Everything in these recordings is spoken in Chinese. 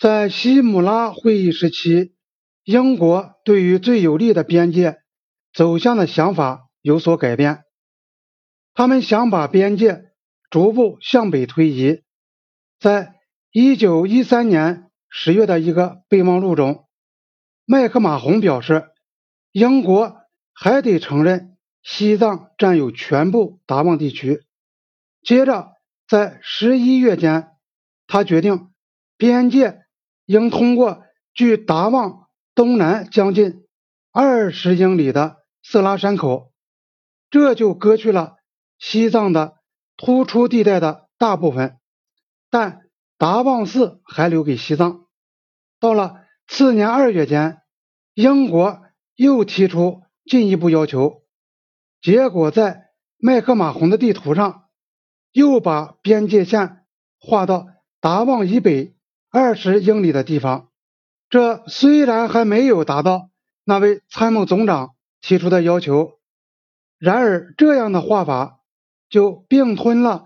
在西姆拉会议时期，英国对于最有利的边界走向的想法有所改变。他们想把边界逐步向北推移。在一九一三年十月的一个备忘录中，麦克马洪表示，英国还得承认西藏占有全部达旺地区。接着，在十一月间，他决定边界应通过距达旺东南将近二十英里的色拉山口，这就割去了西藏的突出地带的大部分，但达旺寺还留给西藏。到了次年二月间，英国又提出进一步要求，结果在麦克马洪的地图上。又把边界线划到达旺以北二十英里的地方。这虽然还没有达到那位参谋总长提出的要求，然而这样的画法就并吞了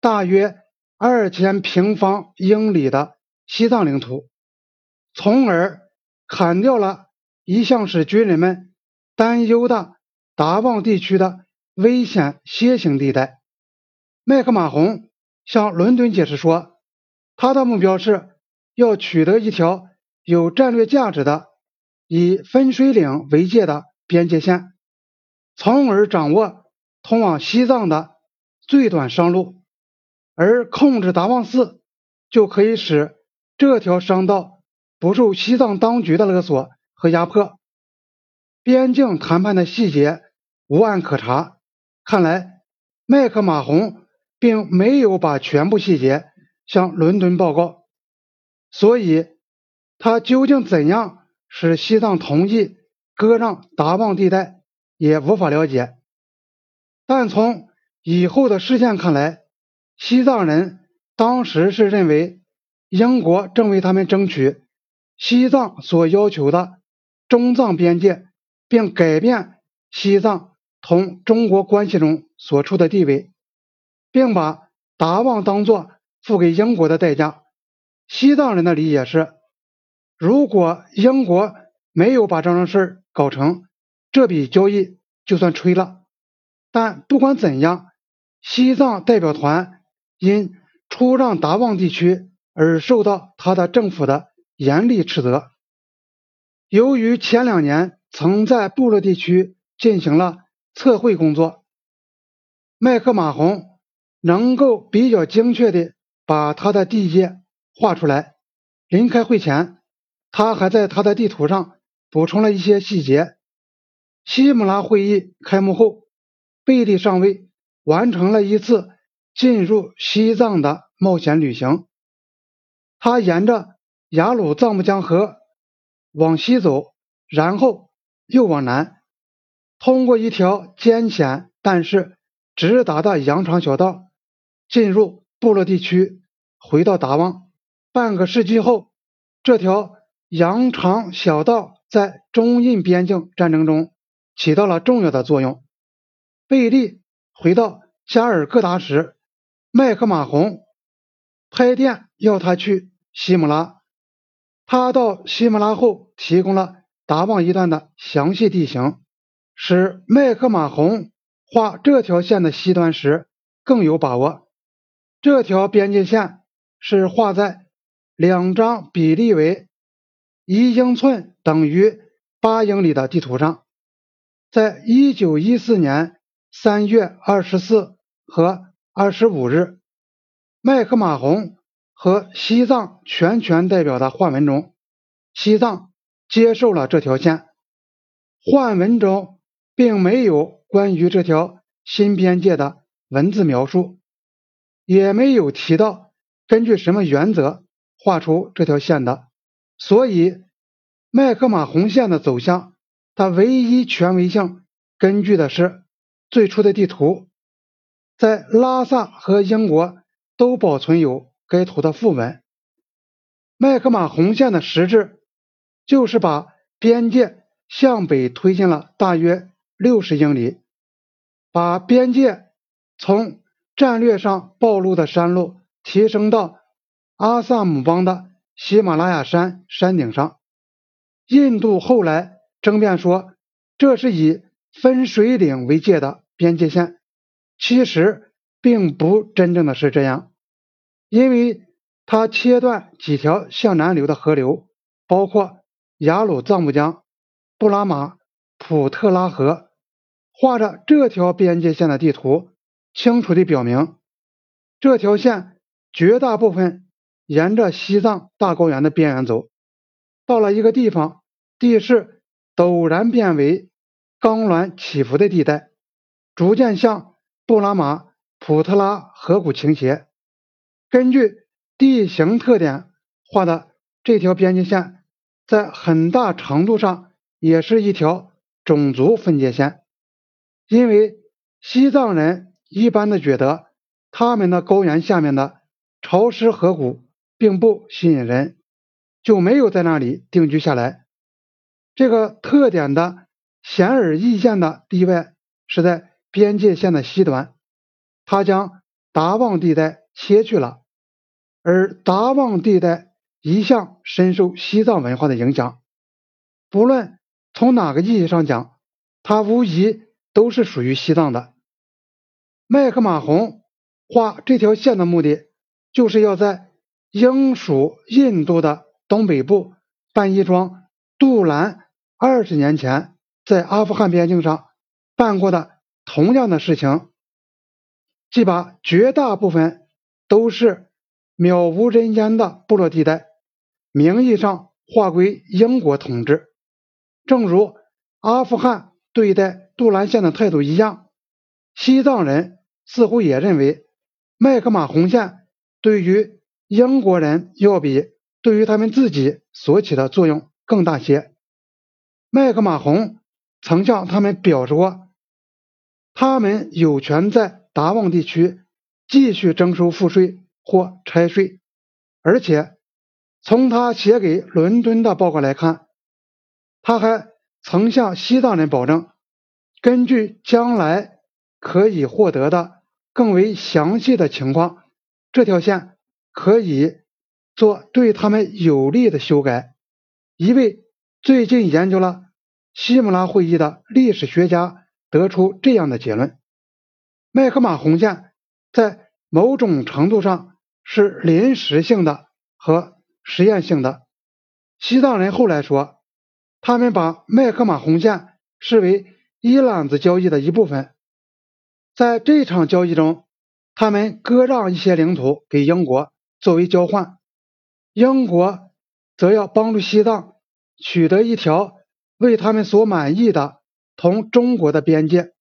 大约二千平方英里的西藏领土，从而砍掉了一向使军人们担忧的达旺地区的危险楔形地带。麦克马洪向伦敦解释说，他的目标是要取得一条有战略价值的以分水岭为界的边界线，从而掌握通往西藏的最短商路，而控制达旺寺就可以使这条商道不受西藏当局的勒索和压迫。边境谈判的细节无案可查，看来麦克马洪。并没有把全部细节向伦敦报告，所以他究竟怎样使西藏同意割让达旺地带也无法了解。但从以后的事件看来，西藏人当时是认为英国正为他们争取西藏所要求的中藏边界，并改变西藏同中国关系中所处的地位。并把达旺当作付给英国的代价。西藏人的理解是：如果英国没有把这桩事搞成，这笔交易就算吹了。但不管怎样，西藏代表团因出让达旺地区而受到他的政府的严厉斥责。由于前两年曾在部落地区进行了测绘工作，麦克马洪。能够比较精确的把他的地界画出来。临开会前，他还在他的地图上补充了一些细节。西姆拉会议开幕后，贝利上尉完成了一次进入西藏的冒险旅行。他沿着雅鲁藏布江河往西走，然后又往南，通过一条艰险但是直达的羊肠小道。进入部落地区，回到达旺。半个世纪后，这条羊肠小道在中印边境战争中起到了重要的作用。贝利回到加尔各答时，麦克马洪拍电要他去西姆拉。他到西姆拉后，提供了达旺一段的详细地形，使麦克马洪画这条线的西端时更有把握。这条边界线是画在两张比例为一英寸等于八英里的地图上。在一九一四年三月二十四和二十五日，麦克马洪和西藏全权代表的换文中，西藏接受了这条线。换文中并没有关于这条新边界的文字描述。也没有提到根据什么原则画出这条线的，所以麦克马洪线的走向，它唯一权威性根据的是最初的地图，在拉萨和英国都保存有该图的副文。麦克马洪线的实质就是把边界向北推进了大约六十英里，把边界从。战略上暴露的山路提升到阿萨姆邦的喜马拉雅山山顶上。印度后来争辩说，这是以分水岭为界的边界线，其实并不真正的是这样，因为它切断几条向南流的河流，包括雅鲁藏布江、布拉马普特拉河。画着这条边界线的地图，清楚地表明，这条线绝大部分沿着西藏大高原的边缘走，到了一个地方，地势陡然变为刚峦起伏的地带，逐渐向布拉马普特拉河谷倾斜。根据地形特点画的这条边界线，在很大程度上也是一条种族分界线。因为西藏人一般的觉得，他们的高原下面的潮湿河谷并不吸引人，就没有在那里定居下来。这个特点的显而易见的地位是在边界线的西端，它将达旺地带切去了，而达旺地带一向深受西藏文化的影响，不论从哪个意义上讲，它无疑。都是属于西藏的。麦克马洪画这条线的目的，就是要在英属印度的东北部办一桩杜兰二十年前在阿富汗边境上办过的同样的事情，即把绝大部分都是渺无人烟的部落地带，名义上划归英国统治，正如阿富汗对待。杜兰县的态度一样，西藏人似乎也认为麦克马洪线对于英国人要比对于他们自己所起的作用更大些。麦克马洪曾向他们表示过，他们有权在达旺地区继续征收赋税或拆税，而且从他写给伦敦的报告来看，他还曾向西藏人保证。根据将来可以获得的更为详细的情况，这条线可以做对他们有利的修改。一位最近研究了西姆拉会议的历史学家得出这样的结论：麦克马洪线在某种程度上是临时性的和实验性的。西藏人后来说，他们把麦克马洪线视为。一揽子交易的一部分，在这场交易中，他们割让一些领土给英国作为交换，英国则要帮助西藏取得一条为他们所满意的同中国的边界，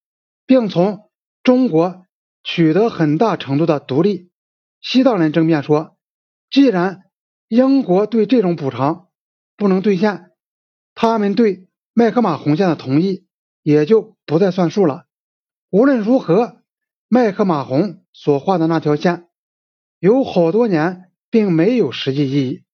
并从中国取得很大程度的独立。西藏人争辩说，既然英国对这种补偿不能兑现，他们对麦克马洪线的同意。也就不再算数了。无论如何，麦克马洪所画的那条线有好多年并没有实际意义。